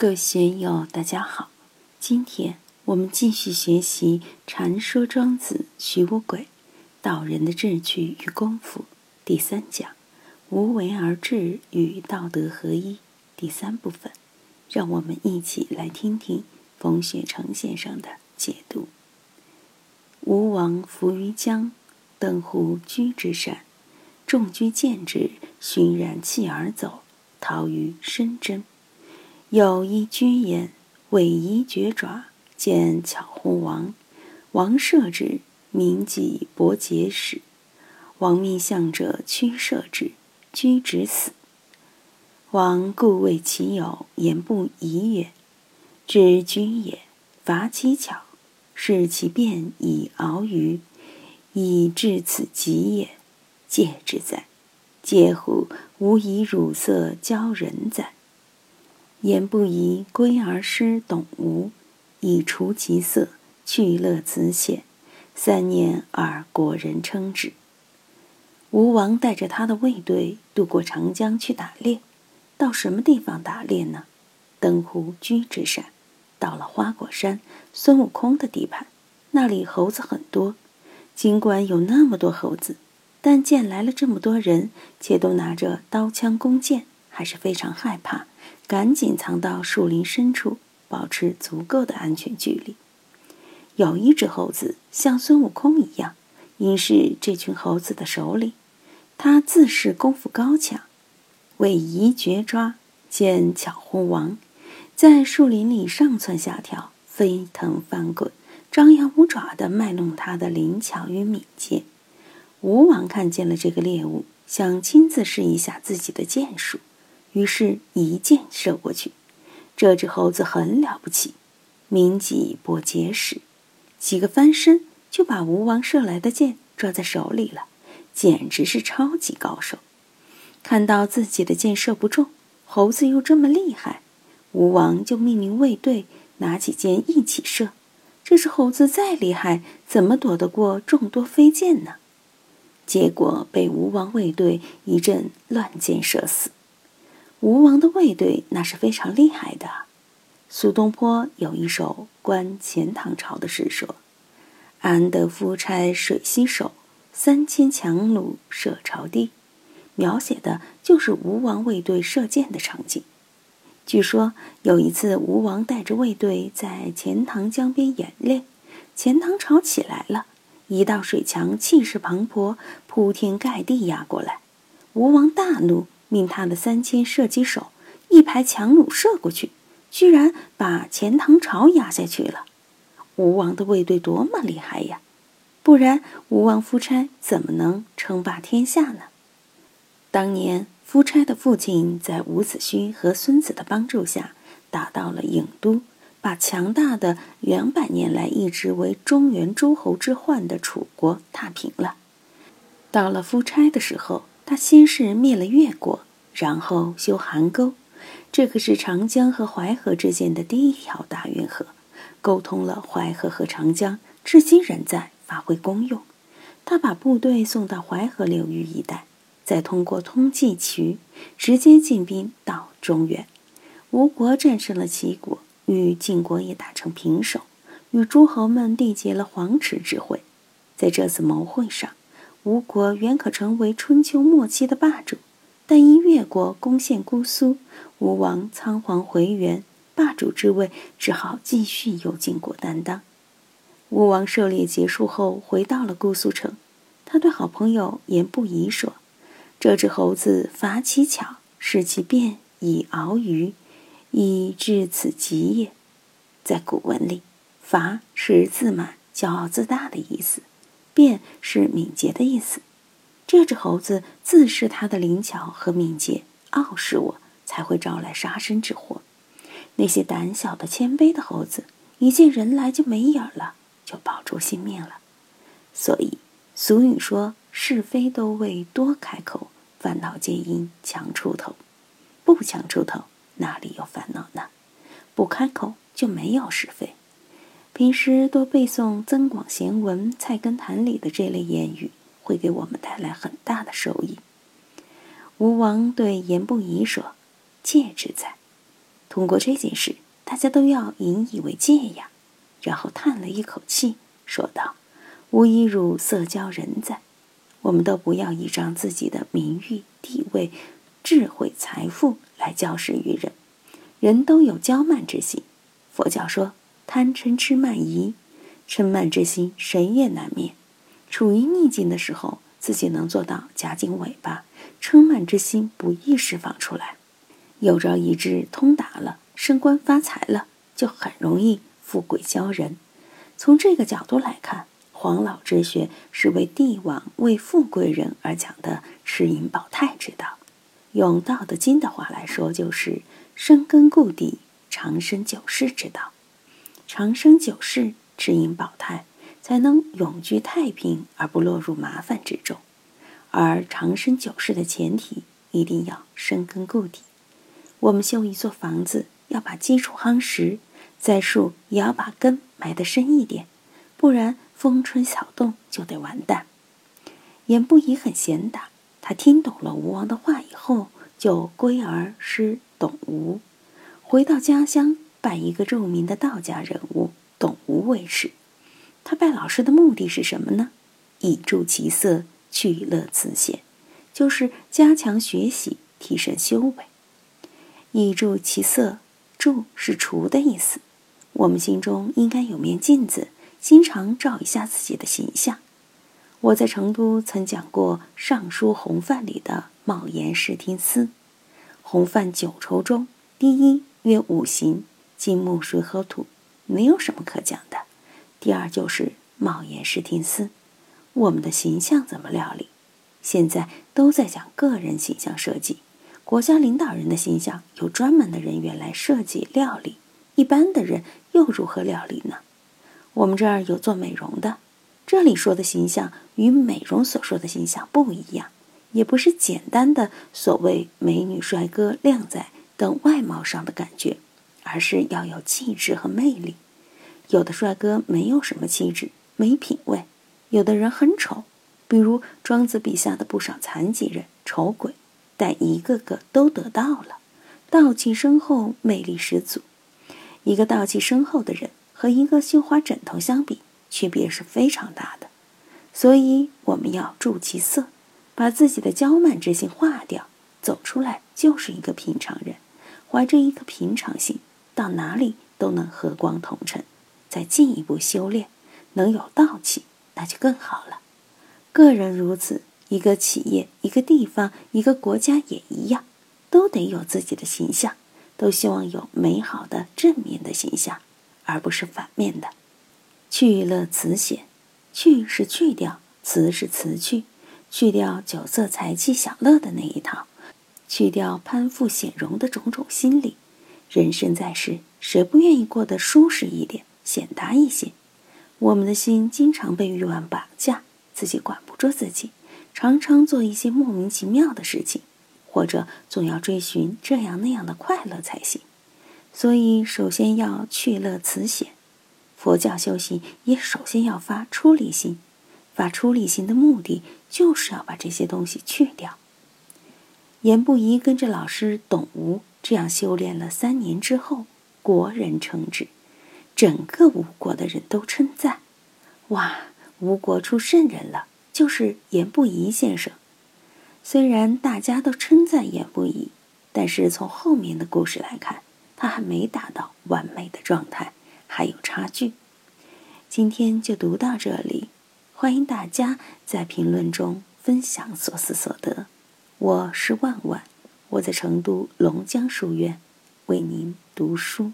各位学友，大家好！今天我们继续学习《禅说庄子徐无鬼道人的志趣与功夫》第三讲“无为而治与道德合一”第三部分。让我们一起来听听冯雪成先生的解读。吴王伏于江，登乎居之山，众居见之，熏然弃而走，逃于深真。有一居焉，尾夷绝爪，见巧乎王。王射之，民己伯结使。王命相者驱射之，居止死。王故谓其友言不疑曰：“知居也，伐其巧，视其变以敖于，以至此极也。戒之哉！戒乎无以乳色骄人哉！”言不疑，归而师董吴，以除其色，去乐此险。三年而国人称之。吴王带着他的卫队渡过长江去打猎，到什么地方打猎呢？登乎居之山，到了花果山，孙悟空的地盘。那里猴子很多，尽管有那么多猴子，但见来了这么多人，且都拿着刀枪弓箭，还是非常害怕。赶紧藏到树林深处，保持足够的安全距离。有一只猴子像孙悟空一样，应是这群猴子的首领。他自恃功夫高强，为夷绝抓，见巧乎王，在树林里上蹿下跳，飞腾翻滚，张牙舞爪地卖弄他的灵巧与敏捷。吴王看见了这个猎物，想亲自试一下自己的剑术。于是，一箭射过去。这只猴子很了不起，明己伯结实，几个翻身就把吴王射来的箭抓在手里了，简直是超级高手。看到自己的箭射不中，猴子又这么厉害，吴王就命令卫队拿起箭一起射。这只猴子再厉害，怎么躲得过众多飞箭呢？结果被吴王卫队一阵乱箭射死。吴王的卫队那是非常厉害的。苏东坡有一首观钱塘朝的诗说：“安得夫差水西手，三千强弩射朝地。”描写的就是吴王卫队射箭的场景。据说有一次，吴王带着卫队在钱塘江边演练，钱塘潮起来了，一道水墙气势磅礴，铺天盖地压过来。吴王大怒。命他的三千射击手一排强弩射过去，居然把钱塘潮压下去了。吴王的卫队多么厉害呀！不然吴王夫差怎么能称霸天下呢？当年夫差的父亲在伍子胥和孙子的帮助下，打到了郢都，把强大的两百年来一直为中原诸侯之患的楚国踏平了。到了夫差的时候。他先是灭了越国，然后修邗沟，这可是长江和淮河之间的第一条大运河，沟通了淮河和长江，至今仍在发挥功用。他把部队送到淮河流域一带，再通过通济渠直接进兵到中原。吴国战胜了齐国，与晋国也打成平手，与诸侯们缔结了黄池之会。在这次谋会上。吴国原可成为春秋末期的霸主，但因越国攻陷姑苏，吴王仓皇回援，霸主之位只好继续由晋国担当。吴王狩猎结束后，回到了姑苏城，他对好朋友言不疑说：“这只猴子伐其巧，使其变以敖鱼，以至此极也。”在古文里，“伐”是自满、骄傲自大的意思。变是敏捷的意思，这只猴子自恃它的灵巧和敏捷，傲视我，才会招来杀身之祸。那些胆小的、谦卑的猴子，一见人来就没影儿了，就保住性命了。所以俗语说：“是非都为多开口，烦恼皆因强出头。”不强出头，哪里有烦恼呢？不开口就没有是非。平时多背诵《增广贤文》《菜根谭》里的这类谚语，会给我们带来很大的收益。吴王对言不疑说：“戒之在！通过这件事，大家都要引以为戒呀。”然后叹了一口气，说道：“吾以汝色交人哉？我们都不要倚仗自己的名誉、地位、智慧、财富来交施于人。人都有骄慢之心。佛教说，贪嗔痴慢疑，嗔慢之心谁也难免。处于逆境的时候，自己能做到夹紧尾巴，嗔慢之心不易释放出来。有朝一日通达了，升官发财了，就很容易。”富贵骄人，从这个角度来看，黄老之学是为帝王、为富贵人而讲的持盈保泰之道。用《道德经》的话来说，就是深根固底、长生久世之道。长生久世、持盈保泰，才能永居太平而不落入麻烦之中。而长生久世的前提，一定要深根固底。我们修一座房子，要把基础夯实。栽树也要把根埋得深一点，不然风吹草动就得完蛋。严不疑很贤达，他听懂了吴王的话以后，就归而师董吴，回到家乡拜一个著名的道家人物董无为师。他拜老师的目的是什么呢？以助其色，去乐辞显，就是加强学习，提升修为。以助其色，助是除的意思。我们心中应该有面镜子，经常照一下自己的形象。我在成都曾讲过《尚书洪范》里的冒言视听司。洪范九畴中，第一曰五行：金木水火土，没有什么可讲的。第二就是冒言视听司，我们的形象怎么料理？现在都在讲个人形象设计，国家领导人的形象有专门的人员来设计料理。一般的人又如何料理呢？我们这儿有做美容的，这里说的形象与美容所说的形象不一样，也不是简单的所谓美女、帅哥、靓仔等外貌上的感觉，而是要有气质和魅力。有的帅哥没有什么气质，没品位；有的人很丑，比如庄子笔下的不少残疾人、丑鬼，但一个个都得到了，道气深厚，魅力十足。一个道气深厚的人和一个绣花枕头相比，区别是非常大的。所以我们要助其色，把自己的娇慢之心化掉，走出来就是一个平常人，怀着一颗平常心，到哪里都能和光同尘。再进一步修炼，能有道气，那就更好了。个人如此，一个企业、一个地方、一个国家也一样，都得有自己的形象。都希望有美好的正面的形象，而不是反面的。去乐辞显，去是去掉，辞是辞去，去掉酒色财气享乐的那一套，去掉攀附显荣的种种心理。人生在世，谁不愿意过得舒适一点、显达一些？我们的心经常被欲望绑架，自己管不住自己，常常做一些莫名其妙的事情。或者总要追寻这样那样的快乐才行，所以首先要去乐辞显。佛教修行也首先要发出离心，发出离心的目的就是要把这些东西去掉。言不疑跟着老师董吴这样修炼了三年之后，国人称之，整个吴国的人都称赞：哇，吴国出圣人了，就是言不疑先生。虽然大家都称赞言不疑，但是从后面的故事来看，他还没达到完美的状态，还有差距。今天就读到这里，欢迎大家在评论中分享所思所得。我是万万，我在成都龙江书院为您读书。